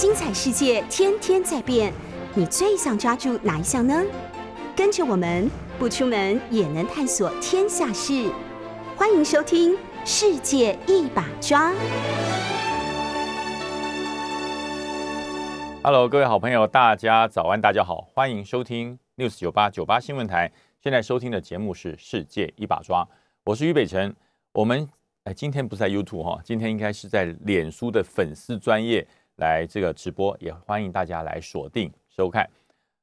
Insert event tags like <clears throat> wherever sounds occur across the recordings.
精彩世界天天在变，你最想抓住哪一项呢？跟着我们不出门也能探索天下事，欢迎收听《世界一把抓》。Hello，各位好朋友，大家早安，大家好，欢迎收听 News 九八九八新闻台。现在收听的节目是《世界一把抓》，我是于北辰。我们哎，今天不是在 YouTube 哈，今天应该是在脸书的粉丝专业来这个直播，也欢迎大家来锁定收看。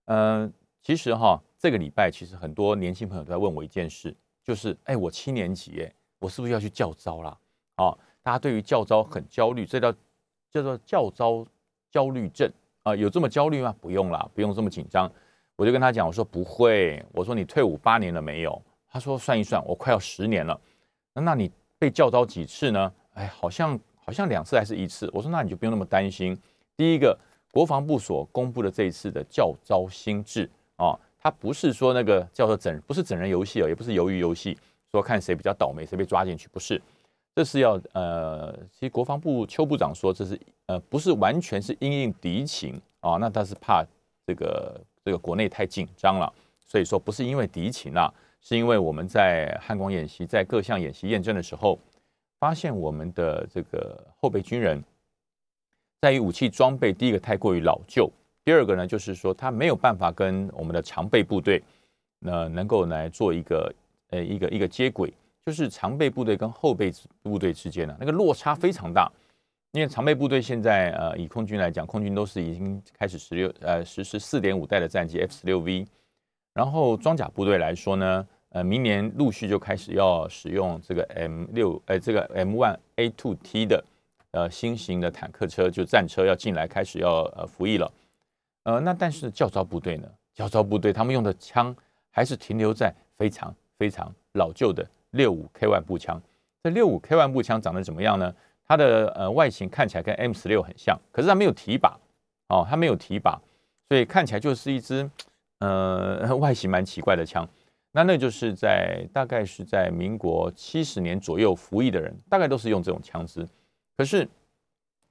嗯，其实哈，这个礼拜其实很多年轻朋友都在问我一件事，就是哎，我七年级哎，我是不是要去教招啦？哦，大家对于教招很焦虑，这叫叫做教招焦虑症。啊，有这么焦虑吗？不用啦，不用这么紧张。我就跟他讲，我说不会。我说你退伍八年了没有？他说算一算，我快要十年了。那那你被教招几次呢？哎，好像好像两次还是一次。我说那你就不用那么担心。第一个，国防部所公布的这一次的教招新制啊，它不是说那个叫做整，不是整人游戏哦，也不是鱿鱼游戏，说看谁比较倒霉，谁被抓进去，不是。这是要呃，其实国防部邱部长说这是呃不是完全是因应敌情啊，那他是怕这个这个国内太紧张了，所以说不是因为敌情啊，是因为我们在汉光演习在各项演习验证的时候，发现我们的这个后备军人在于武器装备，第一个太过于老旧，第二个呢就是说他没有办法跟我们的常备部队那能够来做一个呃一个一个接轨。就是常备部队跟后备部队之间呢，那个落差非常大。因为常备部队现在呃，以空军来讲，空军都是已经开始十六呃实施四点五代的战机 F 十六 V，然后装甲部队来说呢，呃，明年陆续就开始要使用这个 M 六呃这个 M one A two T 的呃新型的坦克车，就战车要进来开始要呃服役了。呃，那但是教招部队呢，教招部队他们用的枪还是停留在非常非常老旧的。六五 K one 步枪，这六五 K one 步枪长得怎么样呢？它的呃外形看起来跟 M 十六很像，可是它没有提把哦，它没有提把，所以看起来就是一支呃外形蛮奇怪的枪。那那就是在大概是在民国七十年左右服役的人，大概都是用这种枪支。可是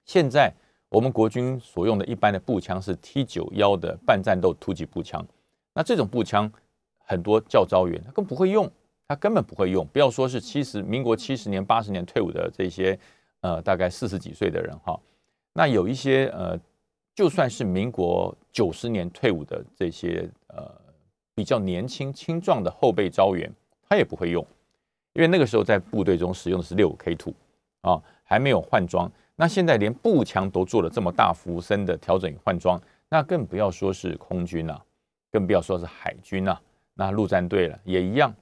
现在我们国军所用的一般的步枪是 T 九幺的半战斗突击步枪，那这种步枪很多教招员他更不会用。他根本不会用，不要说是七十民国七十年、八十年退伍的这些，呃，大概四十几岁的人哈。那有一些呃，就算是民国九十年退伍的这些呃比较年轻青壮的后备招员，他也不会用，因为那个时候在部队中使用的是六五 K two 啊，还没有换装。那现在连步枪都做了这么大幅深的调整与换装，那更不要说是空军了，更不要说是海军了，那陆战队了也一样。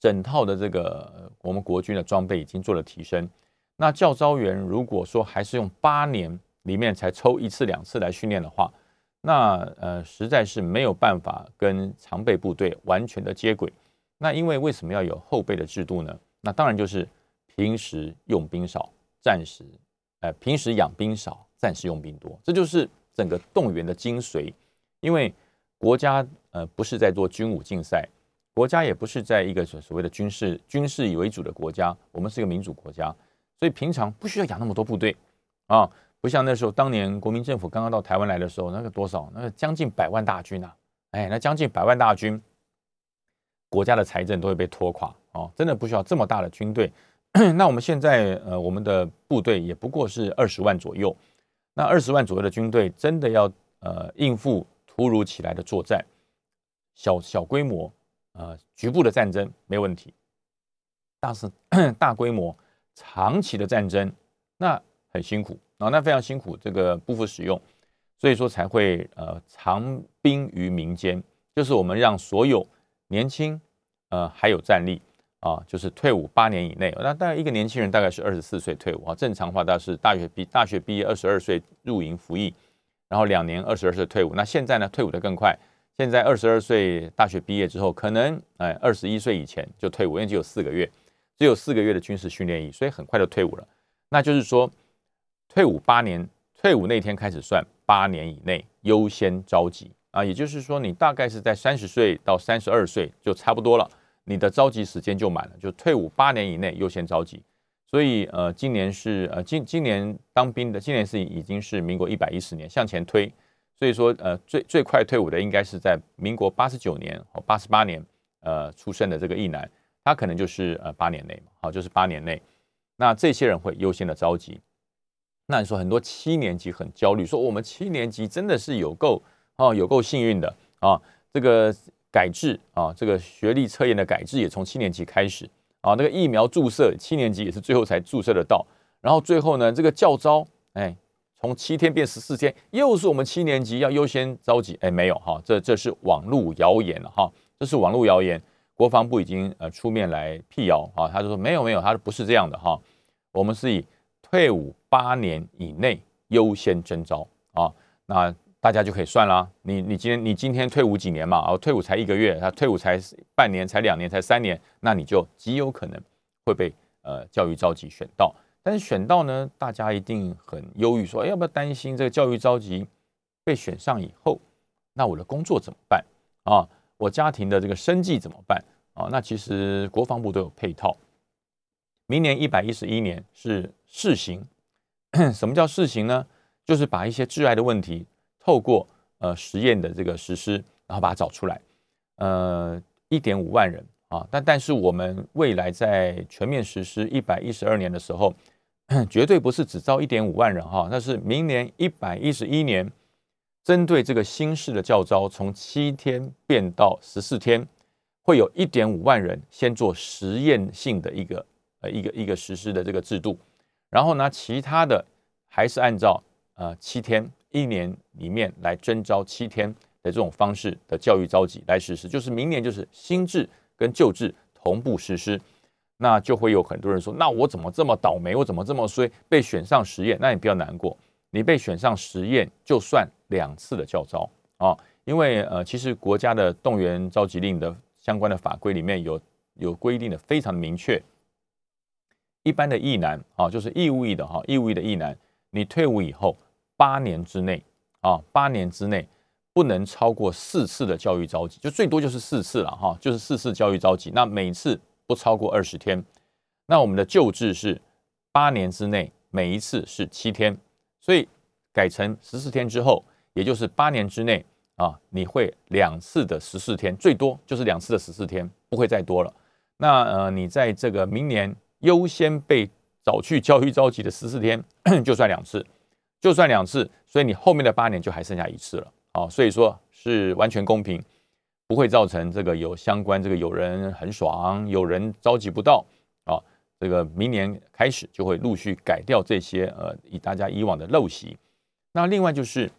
整套的这个我们国军的装备已经做了提升，那教招员如果说还是用八年里面才抽一次两次来训练的话，那呃实在是没有办法跟常备部队完全的接轨。那因为为什么要有后备的制度呢？那当然就是平时用兵少，战时呃平时养兵少，战时用兵多，这就是整个动员的精髓。因为国家呃不是在做军武竞赛。国家也不是在一个所所谓的军事军事以为主的国家，我们是一个民主国家，所以平常不需要养那么多部队啊，不像那时候当年国民政府刚刚到台湾来的时候，那个多少，那个将近百万大军啊，哎，那将近百万大军，国家的财政都会被拖垮哦，真的不需要这么大的军队。<clears throat> 那我们现在呃，我们的部队也不过是二十万左右，那二十万左右的军队真的要呃应付突如其来的作战，小小规模。呃，局部的战争没问题，但是 <clears throat> 大规模、长期的战争那很辛苦啊，那非常辛苦，这个不敷使用，所以说才会呃藏兵于民间，就是我们让所有年轻呃还有战力啊，就是退伍八年以内，那大概一个年轻人大概是二十四岁退伍啊，正常话大概是大学毕大学毕业二十二岁入营服役，然后两年二十二岁退伍，那现在呢退伍的更快。现在二十二岁大学毕业之后，可能哎二十一岁以前就退伍，因为只有四个月，只有四个月的军事训练役，所以很快就退伍了。那就是说，退伍八年，退伍那天开始算，八年以内优先召集啊。也就是说，你大概是在三十岁到三十二岁就差不多了，你的召集时间就满了，就退伍八年以内优先召集。所以呃，今年是呃今今年当兵的，今年是已经是民国一百一十年，向前推，所以说呃最最快退伍的应该是在民国八十九年或八十八年呃出生的这个役男，他可能就是呃八年内嘛，好就是八年内，那这些人会优先的召集。那你说很多七年级很焦虑，说我们七年级真的是有够哦，有够幸运的啊！这个改制啊，这个学历测验的改制也从七年级开始啊。那个疫苗注射，七年级也是最后才注射得到。然后最后呢，这个教招，哎，从七天变十四天，又是我们七年级要优先召集。哎，没有哈，这这是网络谣言了哈，这是网络谣言。国防部已经呃出面来辟谣啊，他就说没有没有，他说不是这样的哈，我们是以。退伍八年以内优先征招啊，那大家就可以算啦。你你今天你今天退伍几年嘛？哦，退伍才一个月，他退伍才半年，才两年，才三年，那你就极有可能会被呃教育召集选到。但是选到呢，大家一定很忧郁，说哎要不要担心这个教育召集被选上以后，那我的工作怎么办啊？我家庭的这个生计怎么办啊？那其实国防部都有配套。明年一百一十一年是试行，<clears throat> 什么叫试行呢？就是把一些致癌的问题透过呃实验的这个实施，然后把它找出来。呃，一点五万人啊，但但是我们未来在全面实施一百一十二年的时候，<clears throat> 绝对不是只招一点五万人哈，那是明年一百一十一年，针对这个新式的教招，从七天变到十四天，会有一点五万人先做实验性的一个。一个一个实施的这个制度，然后呢，其他的还是按照呃七天一年里面来征招七天的这种方式的教育召集来实施，就是明年就是新制跟旧制同步实施，那就会有很多人说，那我怎么这么倒霉，我怎么这么衰，被选上实验？那你不要难过，你被选上实验就算两次的教招啊，因为呃，其实国家的动员召集令的相关的法规里面有有规定的非常明确。一般的役男啊，就是义务役的哈，义务役的役男，你退伍以后八年之内啊，八年之内不能超过四次的教育召集，就最多就是四次了哈，就是四次教育召集，那每次不超过二十天。那我们的旧制是八年之内每一次是七天，所以改成十四天之后，也就是八年之内啊，你会两次的十四天，最多就是两次的十四天，不会再多了。那呃，你在这个明年。优先被找去教育召集的十四天，<coughs> 就算两次，就算两次，所以你后面的八年就还剩下一次了啊，所以说是完全公平，不会造成这个有相关这个有人很爽，有人召集不到啊，这个明年开始就会陆续改掉这些呃以大家以往的陋习。那另外就是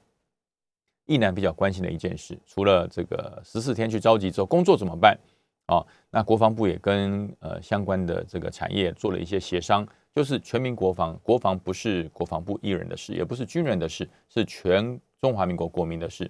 一男比较关心的一件事，除了这个十四天去召集之后，工作怎么办？啊，那国防部也跟呃相关的这个产业做了一些协商，就是全民国防，国防不是国防部一人的事，也不是军人的事，是全中华民国国民的事，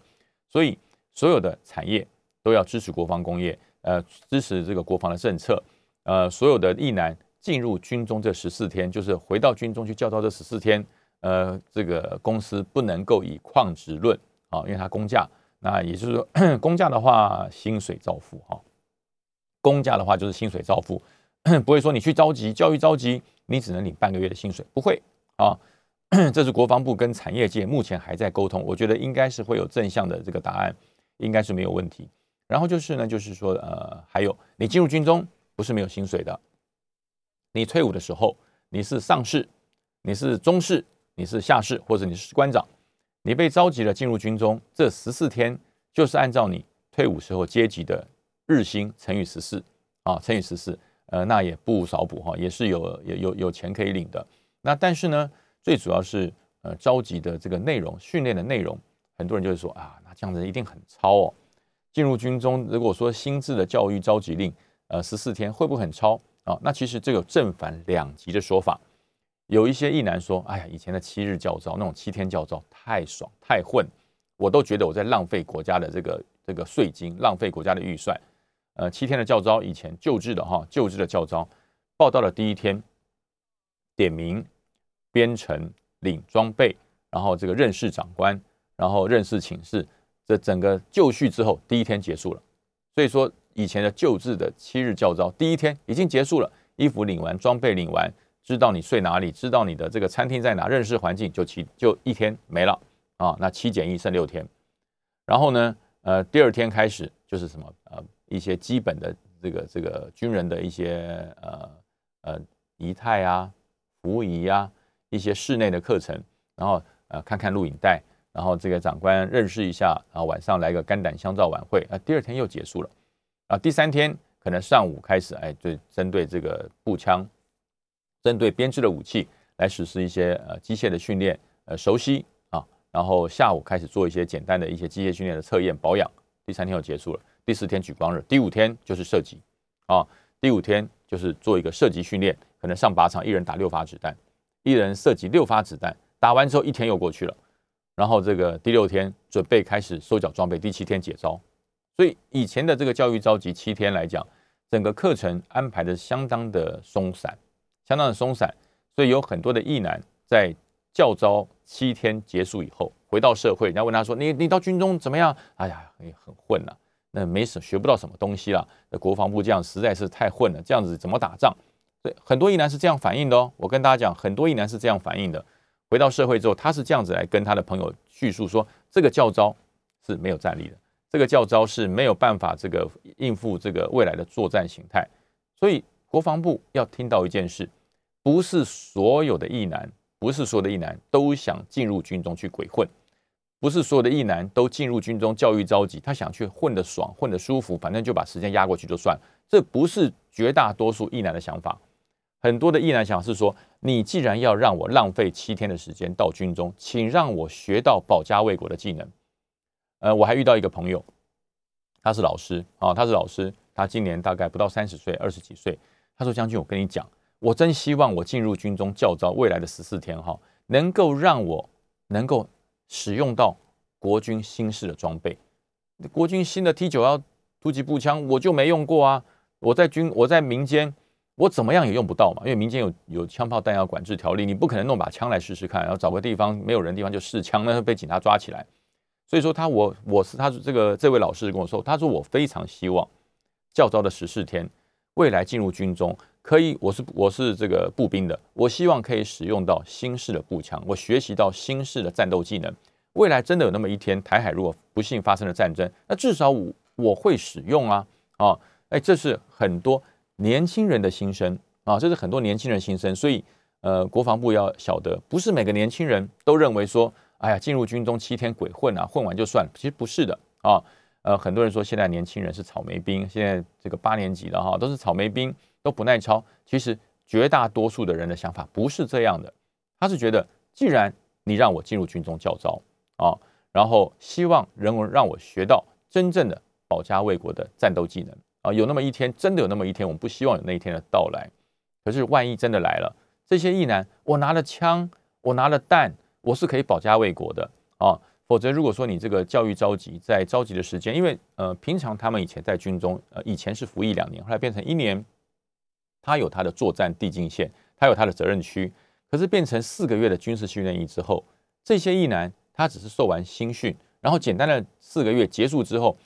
所以所有的产业都要支持国防工业，呃，支持这个国防的政策，呃，所有的役男进入军中这十四天，就是回到军中去教招这十四天，呃，这个公司不能够以旷职论啊，因为它公价，那也就是说 <coughs> 公价的话，薪水照付哈。公价的话就是薪水照付，不会说你去着急教育着急，你只能领半个月的薪水，不会啊。<coughs> 这是国防部跟产业界目前还在沟通，我觉得应该是会有正向的这个答案，应该是没有问题。然后就是呢，就是说呃，还有你进入军中不是没有薪水的，你退伍的时候你是上士，你是中士，你是下士，或者你是官长，你被召集了进入军中，这十四天就是按照你退伍时候阶级的。日薪乘以十四啊，乘以十四，呃，那也不少补哈，也是有有有有钱可以领的。那但是呢，最主要是呃召集的这个内容、训练的内容，很多人就会说啊，那这样子一定很超哦。进入军中，如果说新制的教育召集令，呃，十四天会不会很超啊？那其实这有正反两极的说法。有一些义男说，哎呀，以前的七日教招那种七天教招太爽太混，我都觉得我在浪费国家的这个这个税金，浪费国家的预算。呃，七天的教招，以前旧制的哈，旧制的教招，报道的第一天，点名、编程、领装备，然后这个认识长官，然后认识寝室，这整个就绪之后，第一天结束了。所以说，以前的旧制的七日教招，第一天已经结束了，衣服领完，装备领完，知道你睡哪里，知道你的这个餐厅在哪，认识环境，就七就一天没了啊。那七减一剩六天，然后呢，呃，第二天开始就是什么呃一些基本的这个这个军人的一些呃呃仪态啊、服务仪啊，一些室内的课程，然后呃看看录影带，然后这个长官认识一下，然后晚上来个肝胆相照晚会，啊，第二天又结束了，啊，第三天可能上午开始，哎，对，针对这个步枪。针对编制的武器来实施一些呃机械的训练，呃熟悉，然后下午开始做一些简单的一些机械训练的测验保养。第三天就结束了，第四天举光日，第五天就是射击啊，第五天就是做一个射击训练，可能上靶场一人打六发子弹，一人射击六发子弹，打完之后一天又过去了，然后这个第六天准备开始收缴装备，第七天解招。所以以前的这个教育召集七天来讲，整个课程安排的相当的松散。相当的松散，所以有很多的役男在教招七天结束以后回到社会，人家问他说：“你你到军中怎么样？”哎呀，你很混呐，那没什学不到什么东西了。那国防部这样实在是太混了，这样子怎么打仗？对，很多役男是这样反应的哦。我跟大家讲，很多役男是这样反应的。回到社会之后，他是这样子来跟他的朋友叙述说：“这个教招是没有战力的，这个教招是没有办法这个应付这个未来的作战形态。”所以。国防部要听到一件事，不是所有的义男，不是所有的义男都想进入军中去鬼混，不是所有的义男都进入军中教育着急，他想去混得爽，混得舒服，反正就把时间压过去就算。这不是绝大多数义男的想法，很多的义男想是说，你既然要让我浪费七天的时间到军中，请让我学到保家卫国的技能。呃，我还遇到一个朋友，他是老师啊，他是老师，他今年大概不到三十岁，二十几岁。他说：“将军，我跟你讲，我真希望我进入军中教招未来的十四天哈，能够让我能够使用到国军新式的装备。国军新的 T 九幺突击步枪我就没用过啊！我在军我在民间，我怎么样也用不到嘛，因为民间有有枪炮弹药管制条例，你不可能弄把枪来试试看，然后找个地方没有人地方就试枪，那会被警察抓起来。所以说他我我是他这个这位老师跟我说，他说我非常希望教招的十四天。”未来进入军中，可以，我是我是这个步兵的，我希望可以使用到新式的步枪，我学习到新式的战斗技能。未来真的有那么一天，台海如果不幸发生了战争，那至少我我会使用啊啊！哎，这是很多年轻人的心声啊，这是很多年轻人心声。所以，呃，国防部要晓得，不是每个年轻人都认为说，哎呀，进入军中七天鬼混啊，混完就算，其实不是的啊。呃，很多人说现在年轻人是草莓兵，现在这个八年级的哈都是草莓兵，都不耐操。其实绝大多数的人的想法不是这样的，他是觉得，既然你让我进入军中教招啊，然后希望人文让我学到真正的保家卫国的战斗技能啊，有那么一天，真的有那么一天，我们不希望有那一天的到来。可是万一真的来了，这些义男，我拿了枪，我拿了弹，我是可以保家卫国的啊。否则，如果说你这个教育召集在召集的时间，因为呃，平常他们以前在军中，呃，以前是服役两年，后来变成一年，他有他的作战递进线，他有他的责任区。可是变成四个月的军事训练营之后，这些役男他只是受完新训，然后简单的四个月结束之后，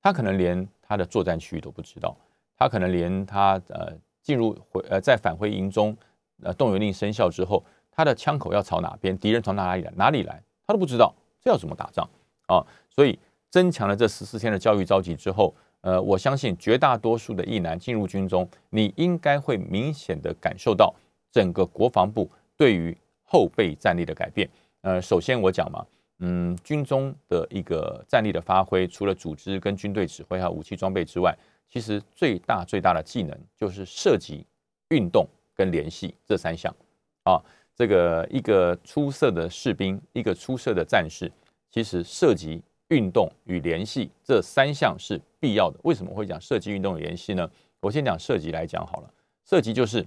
他可能连他的作战区域都不知道，他可能连他呃进入回呃在返回营中，呃动员令生效之后，他的枪口要朝哪边，敌人从哪里来哪里来，他都不知道。这要怎么打仗啊？所以增强了这十四天的教育召集之后，呃，我相信绝大多数的役男进入军中，你应该会明显的感受到整个国防部对于后备战力的改变。呃，首先我讲嘛，嗯，军中的一个战力的发挥，除了组织跟军队指挥还有武器装备之外，其实最大最大的技能就是射击、运动跟联系这三项啊。这个一个出色的士兵，一个出色的战士，其实射击、运动与联系这三项是必要的。为什么会讲射击、运动与联系呢？我先讲射击来讲好了。射击就是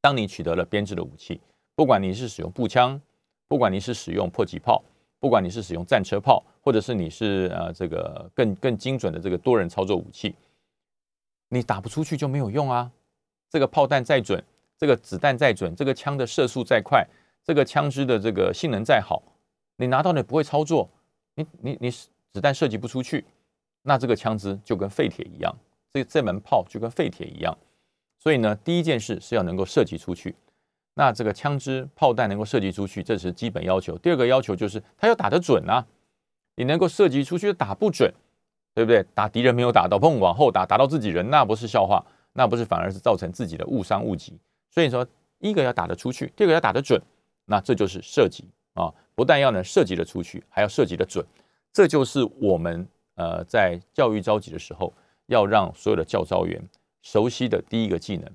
当你取得了编制的武器，不管你是使用步枪，不管你是使用迫击炮，不管你是使用战车炮，或者是你是呃这个更更精准的这个多人操作武器，你打不出去就没有用啊。这个炮弹再准。这个子弹再准，这个枪的射速再快，这个枪支的这个性能再好，你拿到你不会操作，你你你子弹射击不出去，那这个枪支就跟废铁一样，这这门炮就跟废铁一样。所以呢，第一件事是要能够射击出去。那这个枪支炮弹能够射击出去，这是基本要求。第二个要求就是它要打得准啊，你能够射击出去打不准，对不对？打敌人没有打到，砰，往后打打到自己人，那不是笑话，那不是反而是造成自己的误伤误击。所以说，一个要打得出去，第二个要打得准，那这就是射击啊，不但要能射击的出去，还要射击的准。这就是我们呃在教育召集的时候，要让所有的教招员熟悉的第一个技能。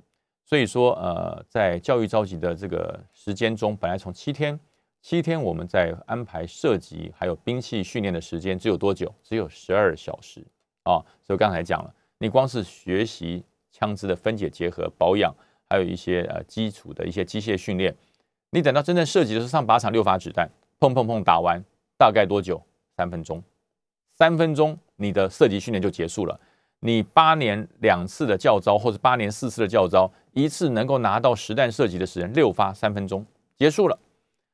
所以说，呃，在教育召集的这个时间中，本来从七天，七天我们在安排射击还有兵器训练的时间只有多久？只有十二小时啊！所以刚才讲了，你光是学习枪支的分解结合、保养，还有一些呃基础的一些机械训练，你等到真正射击的时候，上靶场六发子弹，砰砰砰打完，大概多久？三分钟，三分钟，你的射击训练就结束了。你八年两次的教招，或者八年四次的教招，一次能够拿到实弹射击的时间六发三分钟结束了。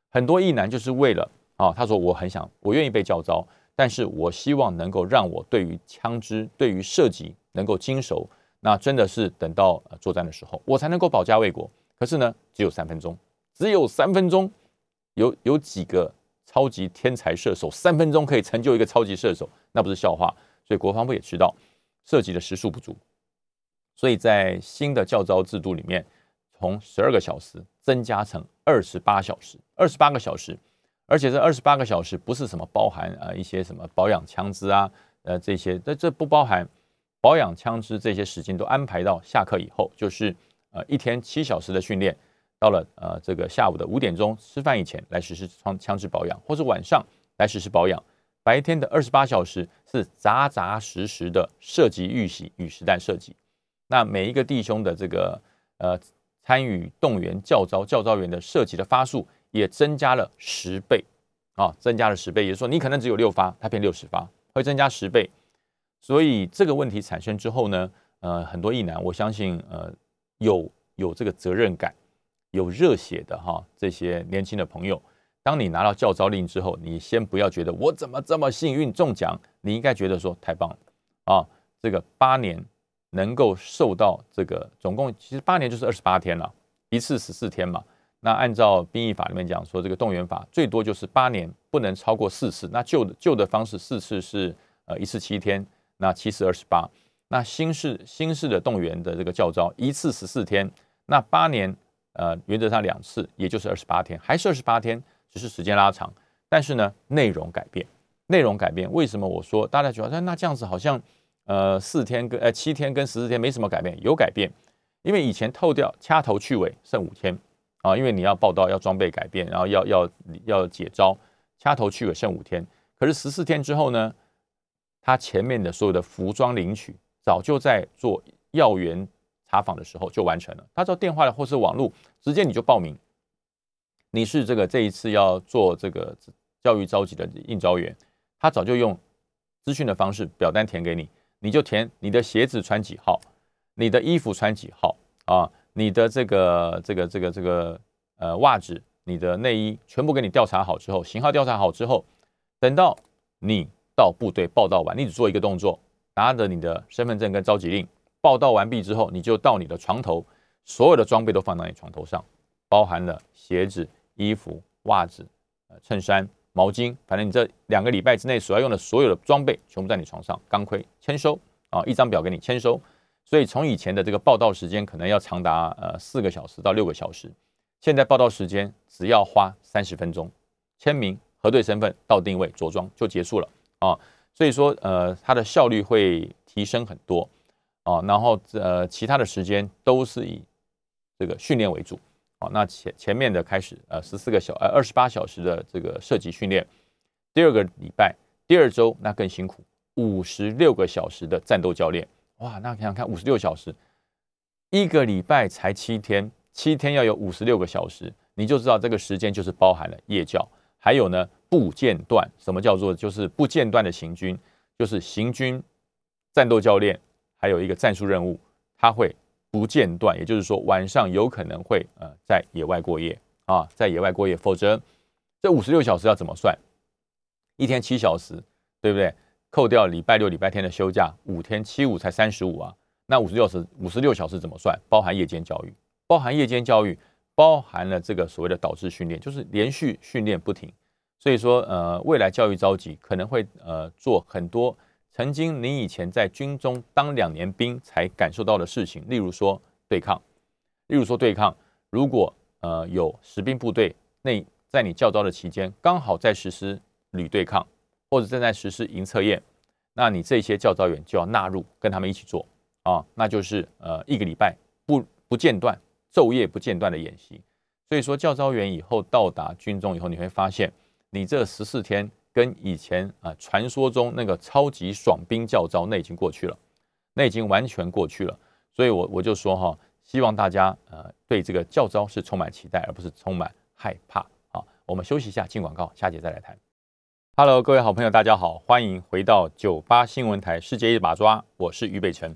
很多意男就是为了啊，他说我很想，我愿意被教招，但是我希望能够让我对于枪支、对于射击能够精熟。那真的是等到作战的时候，我才能够保家卫国。可是呢，只有三分钟，只有三分钟，有有几个超级天才射手，三分钟可以成就一个超级射手，那不是笑话。所以国防部也知道。涉及的时数不足，所以在新的教招制度里面，从十二个小时增加成二十八小时，二十八个小时，而且这二十八个小时不是什么包含啊一些什么保养枪支啊，呃这些，这这不包含保养枪支这些时间都安排到下课以后，就是呃一天七小时的训练，到了呃这个下午的五点钟吃饭以前来实施枪枪支保养，或者晚上来实施保养。白天的二十八小时是扎扎实实的射击预习与实弹射击，那每一个弟兄的这个呃参与动员教招教招员的射击的发数也增加了十倍啊，增加了十倍，也就是说你可能只有六发，它变六十发，会增加十倍。所以这个问题产生之后呢，呃，很多意男，我相信呃有有这个责任感、有热血的哈这些年轻的朋友。当你拿到教招令之后，你先不要觉得我怎么这么幸运中奖，你应该觉得说太棒了啊！这个八年能够受到这个总共其实八年就是二十八天了，一次十四天嘛。那按照兵役法里面讲说，这个动员法最多就是八年不能超过四次。那旧的旧的方式四次是呃一次七天，那七次二十八。那新式新式的动员的这个教招一次十四天，那八年呃原则上两次，也就是二十八天，还是二十八天。只是时间拉长，但是呢，内容改变，内容改变。为什么我说大家觉得那这样子好像呃四天跟呃七天跟十四天没什么改变？有改变，因为以前透掉掐头去尾剩五天啊，因为你要报道要装备改变，然后要要要解招，掐头去尾剩五天。可是十四天之后呢，他前面的所有的服装领取早就在做要员查访的时候就完成了，他做电话或是网络直接你就报名。你是这个这一次要做这个教育召集的应招员，他早就用资讯的方式表单填给你，你就填你的鞋子穿几号，你的衣服穿几号啊，你的这个这个这个这个呃袜子，你的内衣全部给你调查好之后，型号调查好之后，等到你到部队报道完，你只做一个动作，拿着你的身份证跟召集令，报道完毕之后，你就到你的床头，所有的装备都放到你床头上，包含了鞋子。衣服、袜子、呃衬衫、毛巾，反正你这两个礼拜之内所要用的所有的装备，全部在你床上。钢盔签收啊，一张表给你签收。所以从以前的这个报道时间可能要长达呃四个小时到六个小时，现在报道时间只要花三十分钟，签名、核对身份、到定位、着装就结束了啊。所以说呃它的效率会提升很多啊。然后呃其他的时间都是以这个训练为主。那前前面的开始，呃，十四个小呃二十八小时的这个射击训练，第二个礼拜第二周那更辛苦，五十六个小时的战斗教练，哇，那想想看，五十六小时，一个礼拜才七天，七天要有五十六个小时，你就知道这个时间就是包含了夜教，还有呢不间断，什么叫做就是不间断的行军，就是行军战斗教练，还有一个战术任务，他会。不间断，也就是说晚上有可能会呃在野外过夜啊，在野外过夜，否则这五十六小时要怎么算？一天七小时，对不对？扣掉礼拜六、礼拜天的休假，五天七五才三十五啊。那五十六时五十六小时怎么算？包含夜间教育，包含夜间教育，包含了这个所谓的导致训练，就是连续训练不停。所以说，呃，未来教育召集可能会呃做很多曾经你以前在军中当两年兵才感受到的事情，例如说对抗，例如说对抗。如果呃有实兵部队那在你教招的期间刚好在实施旅对抗，或者正在实施营测验，那你这些教招员就要纳入跟他们一起做啊，那就是呃一个礼拜不不间断。昼夜不间断的演习，所以说教招员以后到达军中以后，你会发现，你这十四天跟以前啊传说中那个超级爽兵教招那已经过去了，那已经完全过去了。所以我我就说哈，希望大家呃对这个教招是充满期待，而不是充满害怕。好，我们休息一下，进广告，下节再来谈。Hello，各位好朋友，大家好，欢迎回到九八新闻台世界一把抓，我是于北辰，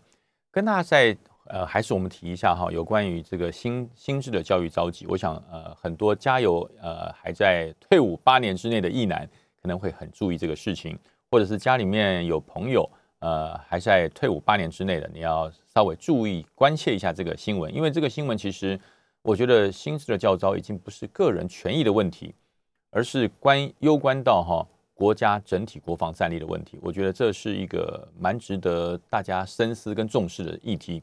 跟大家在。呃，还是我们提一下哈，有关于这个新新制的教育召集，我想呃，很多家有呃还在退伍八年之内的役男能会很注意这个事情，或者是家里面有朋友呃还在退伍八年之内的，你要稍微注意关切一下这个新闻，因为这个新闻其实我觉得心智的教招已经不是个人权益的问题，而是关攸关到哈国家整体国防战力的问题，我觉得这是一个蛮值得大家深思跟重视的议题。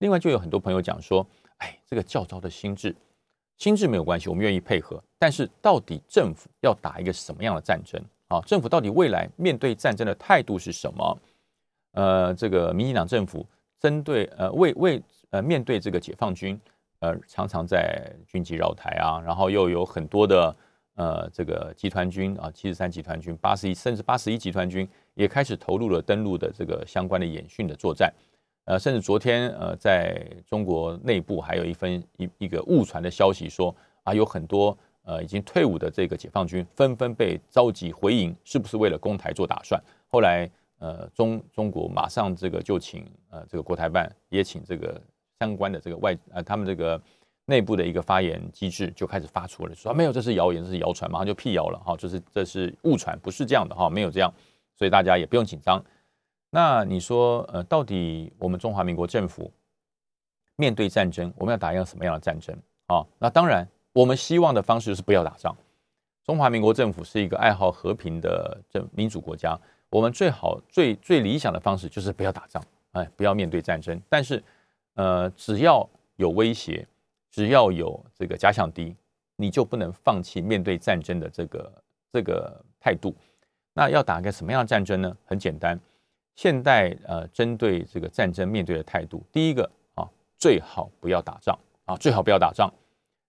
另外，就有很多朋友讲说：“哎，这个教招的心智，心智没有关系，我们愿意配合。但是，到底政府要打一个什么样的战争啊？政府到底未来面对战争的态度是什么？呃，这个民进党政府针对呃为为呃面对这个解放军，呃常常在军机绕台啊，然后又有很多的呃这个集团军啊，七十三集团军、八十一甚至八十一集团军也开始投入了登陆的这个相关的演训的作战。”呃，甚至昨天，呃，在中国内部还有一份一一个误传的消息，说啊，有很多呃已经退伍的这个解放军纷纷被召集回营，是不是为了攻台做打算？后来，呃，中中国马上这个就请呃这个国台办也请这个相关的这个外呃他们这个内部的一个发言机制就开始发出了说没有，这是谣言，这是谣传，马上就辟谣了哈，这是这是误传，不是这样的哈，没有这样，所以大家也不用紧张。那你说，呃，到底我们中华民国政府面对战争，我们要打一个什么样的战争啊？那当然，我们希望的方式是不要打仗。中华民国政府是一个爱好和平的这民主国家，我们最好最最理想的方式就是不要打仗，哎，不要面对战争。但是，呃，只要有威胁，只要有这个假想敌，你就不能放弃面对战争的这个这个态度。那要打个什么样的战争呢？很简单。现代呃，针对这个战争面对的态度，第一个啊，最好不要打仗啊，最好不要打仗。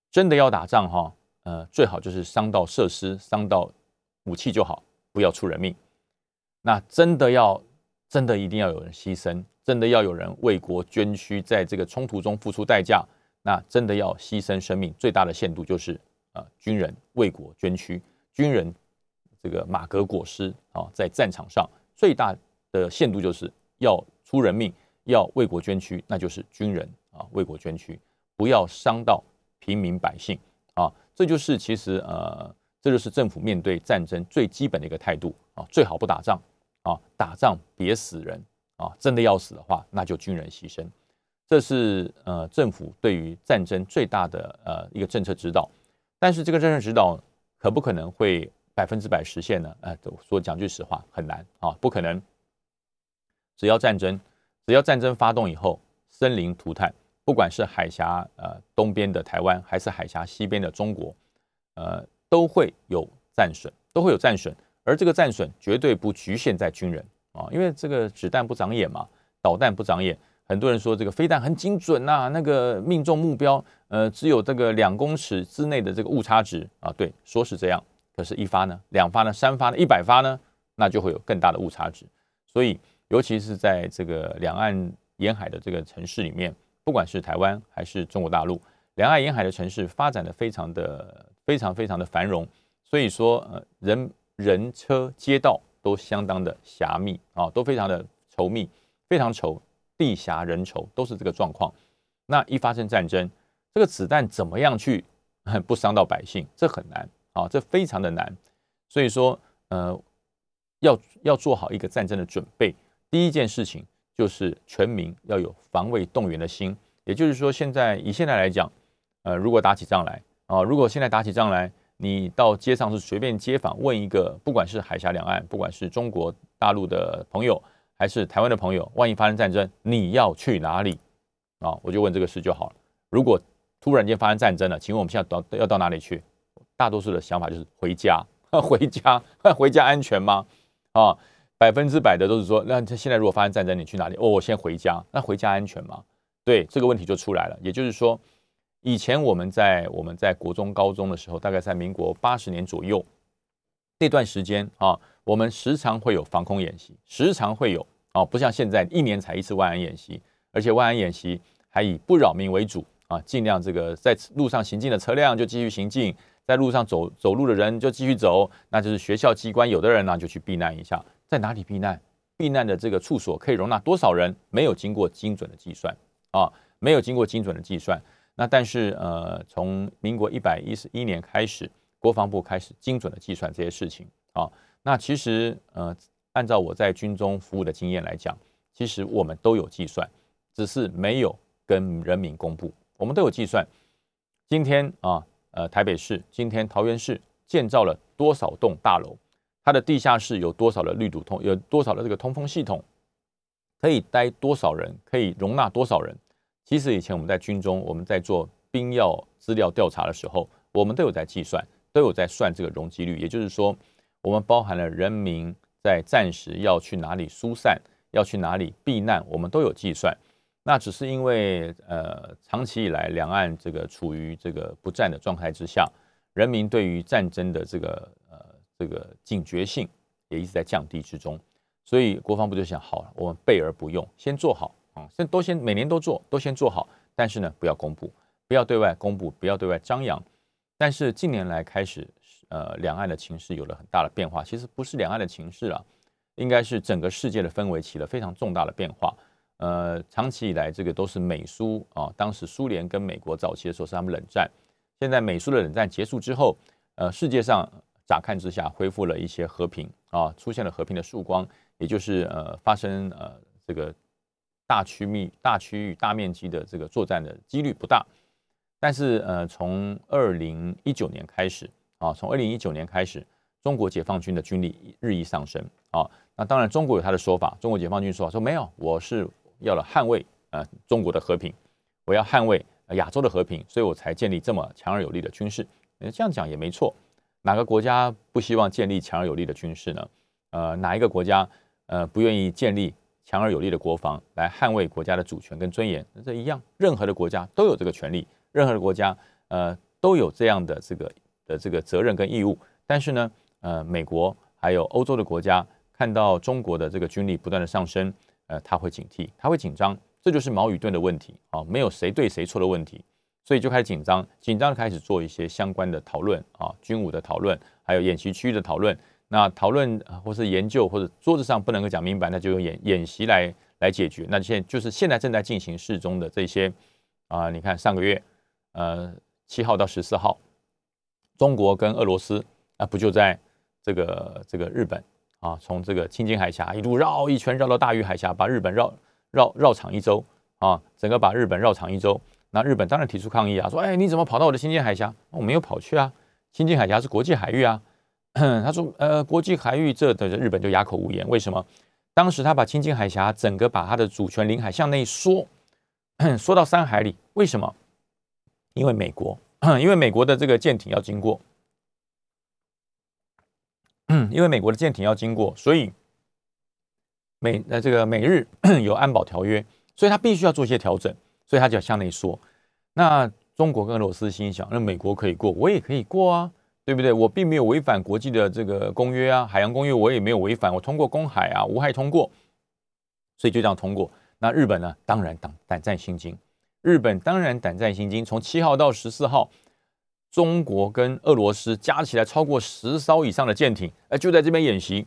真的要打仗哈，呃，最好就是伤到设施、伤到武器就好，不要出人命。那真的要，真的一定要有人牺牲，真的要有人为国捐躯，在这个冲突中付出代价。那真的要牺牲生命，最大的限度就是啊，军人为国捐躯，军人这个马革裹尸啊，在战场上最大。的限度就是要出人命，要为国捐躯，那就是军人啊，为国捐躯，不要伤到平民百姓啊，这就是其实呃，这就是政府面对战争最基本的一个态度啊，最好不打仗啊，打仗别死人啊，真的要死的话，那就军人牺牲，这是呃政府对于战争最大的呃一个政策指导，但是这个政策指导可不可能会百分之百实现呢？呃，说讲句实话，很难啊，不可能。只要战争，只要战争发动以后，生灵涂炭，不管是海峡呃东边的台湾，还是海峡西边的中国，呃，都会有战损，都会有战损。而这个战损绝对不局限在军人啊，因为这个子弹不长眼嘛，导弹不长眼。很多人说这个飞弹很精准呐，那个命中目标，呃，只有这个两公尺之内的这个误差值啊，对，说是这样。可是，一发呢，两发呢，三发呢，一百发呢，那就会有更大的误差值。所以。尤其是在这个两岸沿海的这个城市里面，不管是台湾还是中国大陆，两岸沿海的城市发展的非常的非常非常的繁荣，所以说呃人人车街道都相当的狭密啊，都非常的稠密，非常稠，地狭人稠都是这个状况。那一发生战争，这个子弹怎么样去 <laughs> 不伤到百姓？这很难啊，这非常的难。所以说呃要要做好一个战争的准备。第一件事情就是全民要有防卫动员的心，也就是说，现在以现在来讲，呃，如果打起仗来啊，如果现在打起仗来，你到街上是随便街访问一个，不管是海峡两岸，不管是中国大陆的朋友，还是台湾的朋友，万一发生战争，你要去哪里啊？我就问这个事就好了。如果突然间发生战争了，请问我们现在到要到哪里去？大多数的想法就是回家，<laughs> 回家，回家安全吗？啊，百分之百的都是说，那现在如果发生战争，你去哪里？哦，我先回家。那回家安全吗？对，这个问题就出来了。也就是说，以前我们在我们在国中、高中的时候，大概在民国八十年左右那段时间啊，我们时常会有防空演习，时常会有啊，不像现在一年才一次万安演习，而且万安演习还以不扰民为主啊，尽量这个在路上行进的车辆就继续行进。在路上走走路的人就继续走，那就是学校机关有的人呢就去避难一下，在哪里避难？避难的这个处所可以容纳多少人？没有经过精准的计算啊，没有经过精准的计算。那但是呃，从民国一百一十一年开始，国防部开始精准的计算这些事情啊。那其实呃，按照我在军中服务的经验来讲，其实我们都有计算，只是没有跟人民公布。我们都有计算，今天啊。呃，台北市今天桃园市建造了多少栋大楼？它的地下室有多少的绿堵通？有多少的这个通风系统？可以待多少人？可以容纳多少人？其实以前我们在军中，我们在做兵要资料调查的时候，我们都有在计算，都有在算这个容积率。也就是说，我们包含了人民在暂时要去哪里疏散，要去哪里避难，我们都有计算。那只是因为，呃，长期以来两岸这个处于这个不战的状态之下，人民对于战争的这个这个警觉性也一直在降低之中，所以国防部就想，好了，我们备而不用，先做好啊，先都先每年都做，都先做好，但是呢，不要公布，不要对外公布，不要对外张扬。但是近年来开始，呃，两岸的情势有了很大的变化，其实不是两岸的情势啊，应该是整个世界的氛围起了非常重大的变化。呃，长期以来，这个都是美苏啊。当时苏联跟美国早期的时候是他们冷战，现在美苏的冷战结束之后，呃，世界上乍看之下恢复了一些和平啊，出现了和平的曙光，也就是呃，发生呃这个大区域、大区域、大面积的这个作战的几率不大。但是呃，从二零一九年开始啊，从二零一九年开始，中国解放军的军力日益上升啊。那当然，中国有他的说法，中国解放军说说没有，我是。要了捍卫呃中国的和平，我要捍卫亚洲的和平，所以我才建立这么强而有力的军事。这样讲也没错，哪个国家不希望建立强而有力的军事呢？呃，哪一个国家呃不愿意建立强而有力的国防来捍卫国家的主权跟尊严？那这一样，任何的国家都有这个权利，任何的国家呃都有这样的这个的这个责任跟义务。但是呢，呃，美国还有欧洲的国家看到中国的这个军力不断的上升。呃，他会警惕，他会紧张，这就是矛与盾的问题啊，没有谁对谁错的问题，所以就开始紧张，紧张的开始做一些相关的讨论啊，军武的讨论，还有演习区域的讨论。那讨论或是研究或者桌子上不能够讲明白，那就用演演习来来解决。那现就是现在正在进行事中的这些啊，你看上个月呃七号到十四号，中国跟俄罗斯啊不就在这个这个日本。啊，从这个青津海峡一路绕一圈，绕到大隅海峡，把日本绕绕绕场一周啊，整个把日本绕场一周。那日本当然提出抗议啊，说：“哎，你怎么跑到我的青津海峡？我没有跑去啊，青津海峡是国际海域啊。<coughs> ”他说：“呃，国际海域这的日本就哑口无言。为什么？当时他把青津海峡整个把他的主权领海向内缩，<coughs> 缩到三海里。为什么？因为美国，<coughs> 因为美国的这个舰艇要经过。”，因为美国的舰艇要经过，所以美呃这个美日有安保条约，所以他必须要做一些调整，所以他就要向内缩。那中国跟俄罗斯心想，那美国可以过，我也可以过啊，对不对？我并没有违反国际的这个公约啊，海洋公约我也没有违反，我通过公海啊，无害通过，所以就这样通过。那日本呢，当然胆胆战心惊，日本当然胆战心惊，从七号到十四号。中国跟俄罗斯加起来超过十艘以上的舰艇，哎，就在这边演习，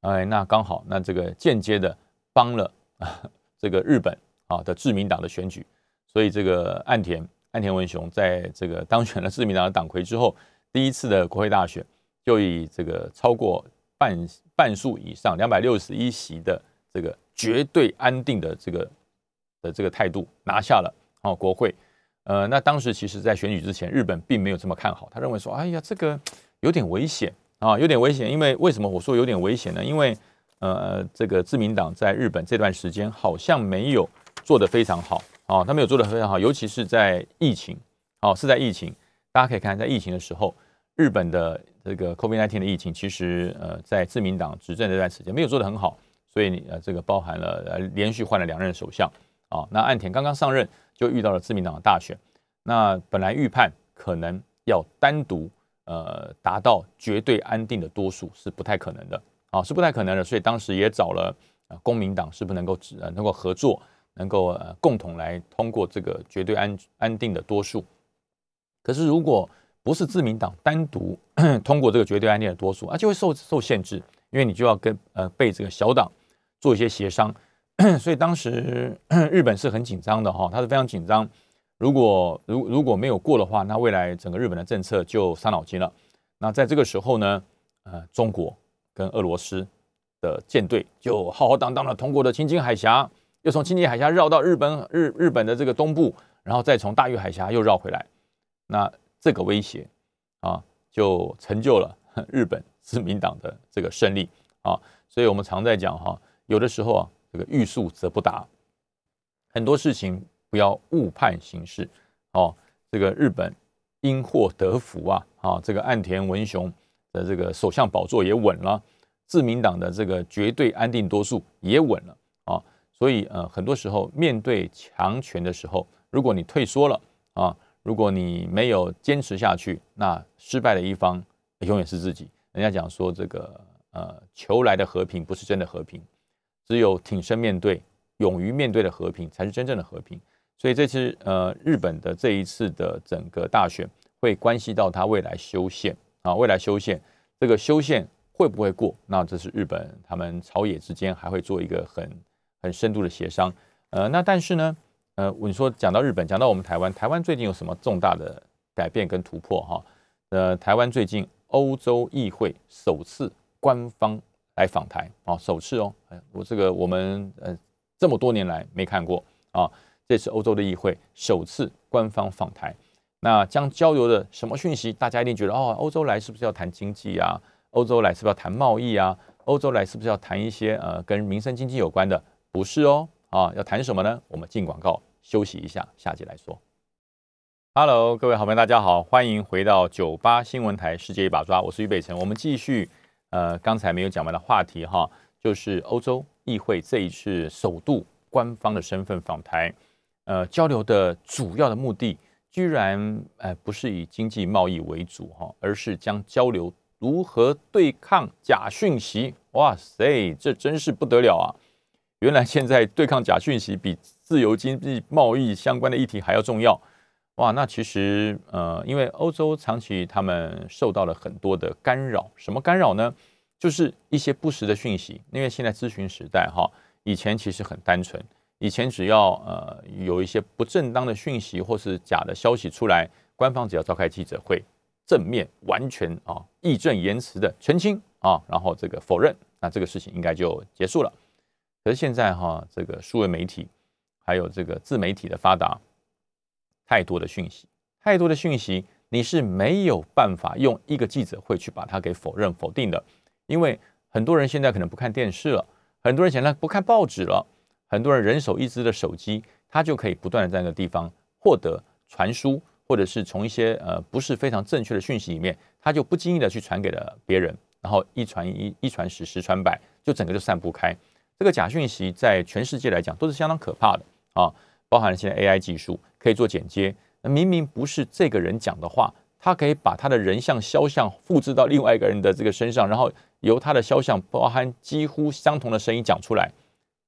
哎，那刚好，那这个间接的帮了啊，这个日本啊的自民党的选举，所以这个岸田岸田文雄在这个当选了自民党的党魁之后，第一次的国会大选就以这个超过半半数以上两百六十一席的这个绝对安定的这个的这个态度拿下了哦国会。呃，那当时其实在选举之前，日本并没有这么看好，他认为说，哎呀，这个有点危险啊，有点危险。因为为什么我说有点危险呢？因为呃，这个自民党在日本这段时间好像没有做得非常好啊，他没有做得非常好，尤其是在疫情，哦，是在疫情，大家可以看在疫情的时候，日本的这个 COVID-19 的疫情，其实呃，在自民党执政这段时间没有做得很好，所以呃，这个包含了呃连续换了两任首相啊，那岸田刚刚上任就遇到了自民党的大选，那本来预判可能要单独呃达到绝对安定的多数是不太可能的。啊，是不太可能的，所以当时也找了呃公民党，是不是能够呃能够合作，能够呃共同来通过这个绝对安安定的多数。可是如果不是自民党单独 <clears throat> 通过这个绝对安定的多数啊，就会受受限制，因为你就要跟呃被这个小党做一些协商。<clears throat> 所以当时 <clears throat> 日本是很紧张的哈，他是非常紧张。如果如如果没有过的话，那未来整个日本的政策就伤脑筋了。那在这个时候呢，呃，中国。跟俄罗斯的舰队就浩浩荡荡的通过了青津海峡，又从青津海峡绕到日本日日本的这个东部，然后再从大隅海峡又绕回来。那这个威胁啊，就成就了 <laughs> 日本自民党的这个胜利啊。所以我们常在讲哈，有的时候啊，这个欲速则不达，很多事情不要误判形势哦。这个日本因祸得福啊，啊，这个岸田文雄。的这个首相宝座也稳了，自民党的这个绝对安定多数也稳了啊，所以呃，很多时候面对强权的时候，如果你退缩了啊，如果你没有坚持下去，那失败的一方永远是自己。人家讲说这个呃，求来的和平不是真的和平，只有挺身面对、勇于面对的和平才是真正的和平。所以这次呃，日本的这一次的整个大选会关系到他未来修宪。啊，未来修宪这个修宪会不会过？那这是日本他们朝野之间还会做一个很很深度的协商。呃，那但是呢，呃，你说讲到日本，讲到我们台湾，台湾最近有什么重大的改变跟突破？哈，呃，台湾最近欧洲议会首次官方来访台啊，首次哦，我这个我们呃这么多年来没看过啊，这次欧洲的议会首次官方访台。那将交流的什么讯息？大家一定觉得哦，欧洲来是不是要谈经济啊？欧洲来是不是要谈贸易啊？欧洲来是不是要谈一些呃跟民生经济有关的？不是哦，啊，要谈什么呢？我们进广告休息一下，下集来说。Hello，各位好朋友，大家好，欢迎回到九八新闻台世界一把抓，我是于北辰。我们继续呃刚才没有讲完的话题哈，就是欧洲议会这一次首度官方的身份访台，呃，交流的主要的目的。居然，呃，不是以经济贸易为主哈，而是将交流如何对抗假讯息。哇塞，这真是不得了啊！原来现在对抗假讯息比自由经济贸易相关的议题还要重要。哇，那其实，呃，因为欧洲长期他们受到了很多的干扰，什么干扰呢？就是一些不实的讯息。因为现在咨询时代哈，以前其实很单纯。以前只要呃有一些不正当的讯息或是假的消息出来，官方只要召开记者会，正面完全啊义正言辞的澄清啊，然后这个否认，那这个事情应该就结束了。可是现在哈，这个数位媒体还有这个自媒体的发达，太多的讯息，太多的讯息，你是没有办法用一个记者会去把它给否认否定的，因为很多人现在可能不看电视了，很多人现在不看报纸了。很多人人手一支的手机，他就可以不断的在那个地方获得传输，或者是从一些呃不是非常正确的讯息里面，他就不经意的去传给了别人，然后一传一，一传十，十传百，就整个就散布开。这个假讯息在全世界来讲都是相当可怕的啊，包含了现在 AI 技术可以做剪接，那明明不是这个人讲的话，他可以把他的人像肖像复制到另外一个人的这个身上，然后由他的肖像包含几乎相同的声音讲出来。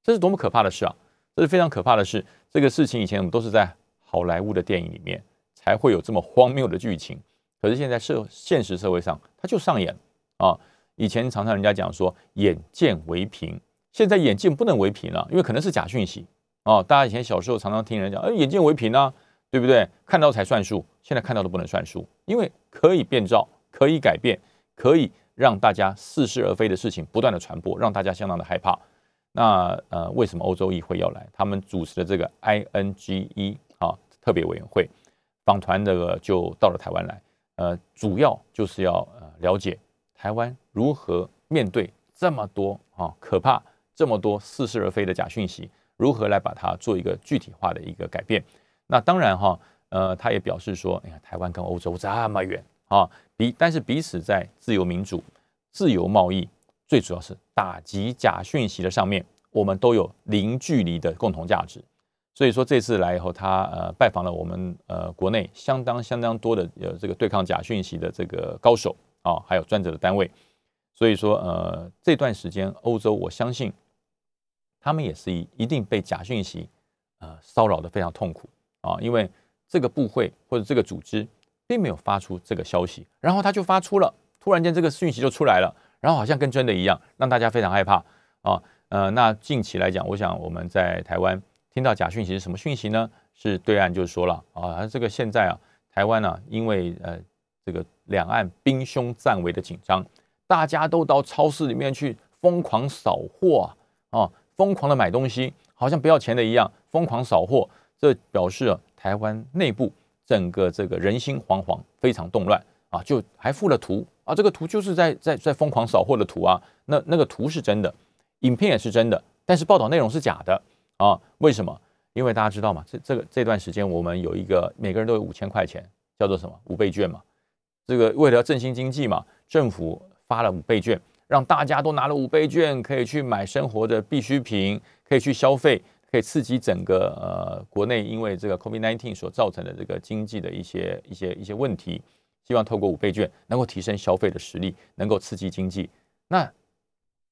这是多么可怕的事啊！这是非常可怕的事。这个事情以前我们都是在好莱坞的电影里面才会有这么荒谬的剧情，可是现在社现实社会上它就上演啊！以前常常人家讲说眼见为凭，现在眼见不能为凭了，因为可能是假讯息哦。大家以前小时候常常听人讲，哎，眼见为凭啊，对不对？看到才算数，现在看到都不能算数，因为可以变造，可以改变，可以让大家似是而非的事情不断的传播，让大家相当的害怕。那呃，为什么欧洲议会要来？他们主持的这个 INGE 啊特别委员会，访团这个就到了台湾来，呃，主要就是要呃了解台湾如何面对这么多啊可怕这么多似是而非的假讯息，如何来把它做一个具体化的一个改变。那当然哈，呃，他也表示说，哎呀，台湾跟欧洲这么远啊，彼但是彼此在自由民主、自由贸易，最主要是打击假讯息的上面，我们都有零距离的共同价值。所以说这次来以后，他呃拜访了我们呃国内相当相当多的呃这个对抗假讯息的这个高手啊，还有专责的单位。所以说呃这段时间欧洲，我相信他们也是一一定被假讯息呃骚扰的非常痛苦啊，因为这个部会或者这个组织并没有发出这个消息，然后他就发出了，突然间这个讯息就出来了，然后好像跟真的一样，让大家非常害怕啊。呃，那近期来讲，我想我们在台湾。听到假讯息是什么讯息呢？是对岸就说了啊，这个现在啊，台湾呢，因为呃这个两岸兵凶战危的紧张，大家都到超市里面去疯狂扫货，啊，疯狂的买东西，好像不要钱的一样，疯狂扫货，这表示啊，台湾内部整个这个人心惶惶，非常动乱啊，就还附了图啊，这个图就是在在在疯狂扫货的图啊，那那个图是真的，影片也是真的，但是报道内容是假的。啊，为什么？因为大家知道嘛，这这个这段时间我们有一个每个人都有五千块钱，叫做什么五倍券嘛。这个为了振兴经济嘛，政府发了五倍券，让大家都拿了五倍券，可以去买生活的必需品，可以去消费，可以刺激整个呃国内因为这个 COVID-19 所造成的这个经济的一些一些一些问题，希望透过五倍券能够提升消费的实力，能够刺激经济。那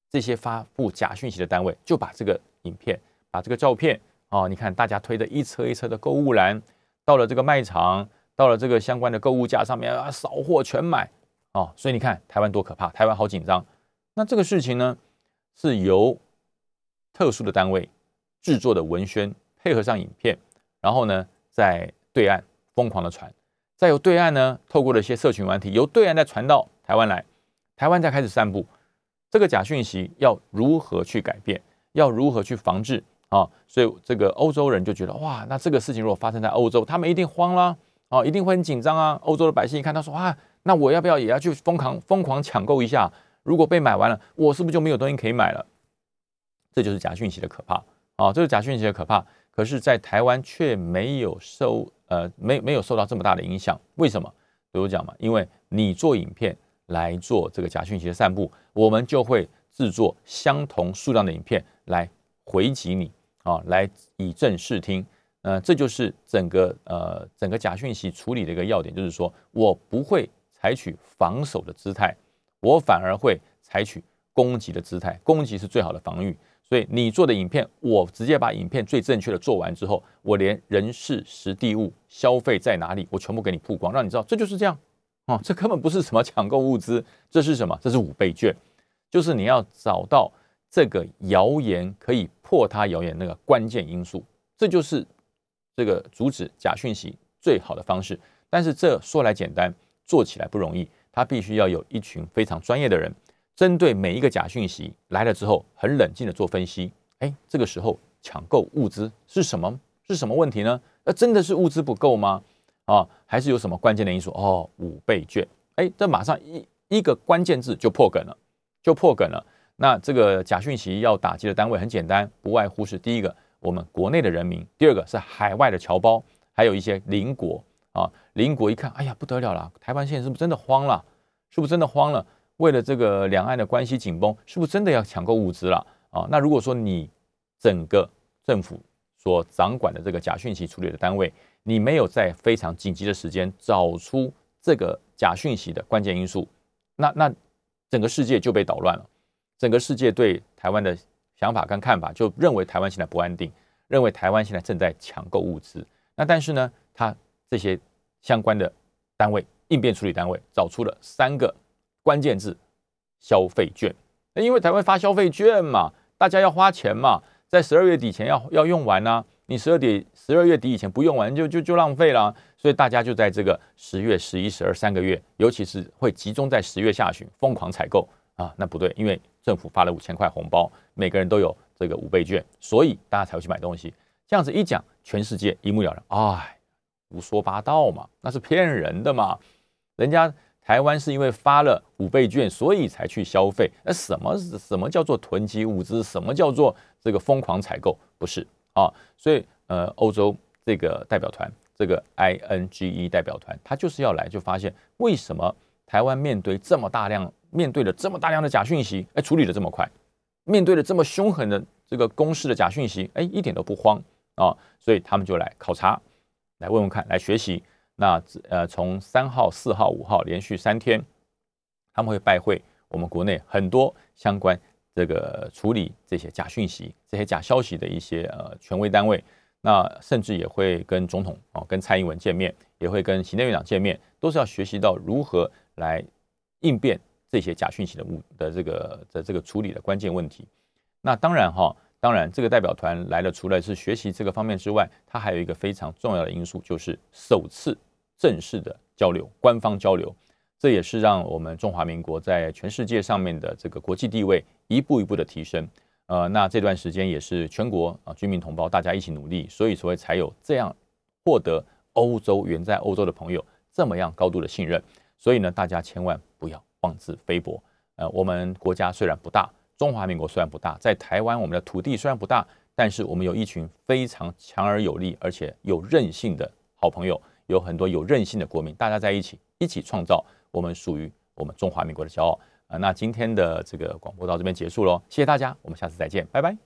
这些发布假讯息的单位就把这个影片。把这个照片哦，你看大家推的一车一车的购物篮，到了这个卖场，到了这个相关的购物架上面啊，扫货全买哦，所以你看台湾多可怕，台湾好紧张。那这个事情呢，是由特殊的单位制作的文宣，配合上影片，然后呢，在对岸疯狂的传，再由对岸呢，透过了一些社群软体，由对岸再传到台湾来，台湾再开始散布这个假讯息，要如何去改变，要如何去防治？啊，所以这个欧洲人就觉得哇，那这个事情如果发生在欧洲，他们一定慌啦，啊，一定会很紧张啊。欧洲的百姓一看，他说啊，那我要不要也要去疯狂疯狂抢购一下？如果被买完了，我是不是就没有东西可以买了？这就是假讯息的可怕啊！这是假讯息的可怕。可是，在台湾却没有受呃没没有受到这么大的影响。为什么？比如讲嘛，因为你做影片来做这个假讯息的散布，我们就会制作相同数量的影片来回击你。啊，来以正视听，呃，这就是整个呃整个假讯息处理的一个要点，就是说我不会采取防守的姿态，我反而会采取攻击的姿态，攻击是最好的防御。所以你做的影片，我直接把影片最正确的做完之后，我连人事实地物消费在哪里，我全部给你曝光，让你知道这就是这样。哦，这根本不是什么抢购物资，这是什么？这是五倍券，就是你要找到。这个谣言可以破他谣言那个关键因素，这就是这个阻止假讯息最好的方式。但是这说来简单，做起来不容易。他必须要有一群非常专业的人，针对每一个假讯息来了之后，很冷静的做分析。哎，这个时候抢购物资是什么？是什么问题呢？那真的是物资不够吗？啊，还是有什么关键的因素？哦，五倍券。哎，这马上一一个关键字就破梗了，就破梗了。那这个假讯息要打击的单位很简单，不外乎是第一个我们国内的人民，第二个是海外的侨胞，还有一些邻国啊。邻国一看，哎呀不得了了，台湾现在是不是真的慌了？是不是真的慌了？为了这个两岸的关系紧绷，是不是真的要抢购物资了啊？那如果说你整个政府所掌管的这个假讯息处理的单位，你没有在非常紧急的时间找出这个假讯息的关键因素，那那整个世界就被捣乱了。整个世界对台湾的想法跟看法，就认为台湾现在不安定，认为台湾现在正在抢购物资。那但是呢，他这些相关的单位、应变处理单位找出了三个关键字：消费券。那因为台湾发消费券嘛，大家要花钱嘛，在十二月底前要要用完呢。你十二底、十二月底以前不用完，就就就浪费了。所以大家就在这个十月、十一、十二三个月，尤其是会集中在十月下旬疯狂采购。啊，那不对，因为政府发了五千块红包，每个人都有这个五倍券，所以大家才会去买东西。这样子一讲，全世界一目了然。哎，胡说八道嘛，那是骗人的嘛。人家台湾是因为发了五倍券，所以才去消费。那什么什么叫做囤积物资？什么叫做这个疯狂采购？不是啊。所以呃，欧洲这个代表团，这个 INGE 代表团，他就是要来，就发现为什么台湾面对这么大量，面对了这么大量的假讯息，哎，处理的这么快，面对了这么凶狠的这个公式的假讯息，哎，一点都不慌啊。所以他们就来考察，来问问看，来学习。那呃，从三号、四号、五号连续三天，他们会拜会我们国内很多相关这个处理这些假讯息、这些假消息的一些呃权威单位。那甚至也会跟总统哦，跟蔡英文见面，也会跟行政院长见面，都是要学习到如何来应变这些假讯息的物的这个的这个处理的关键问题。那当然哈。当然，这个代表团来了，除了是学习这个方面之外，它还有一个非常重要的因素，就是首次正式的交流，官方交流。这也是让我们中华民国在全世界上面的这个国际地位一步一步的提升。呃，那这段时间也是全国啊居民同胞大家一起努力，所以所以才有这样获得欧洲远在欧洲的朋友这么样高度的信任。所以呢，大家千万不要妄自菲薄。呃，我们国家虽然不大。中华民国虽然不大，在台湾我们的土地虽然不大，但是我们有一群非常强而有力，而且有韧性的好朋友，有很多有韧性的国民，大家在一起，一起创造我们属于我们中华民国的骄傲啊！那今天的这个广播到这边结束喽，谢谢大家，我们下次再见，拜拜。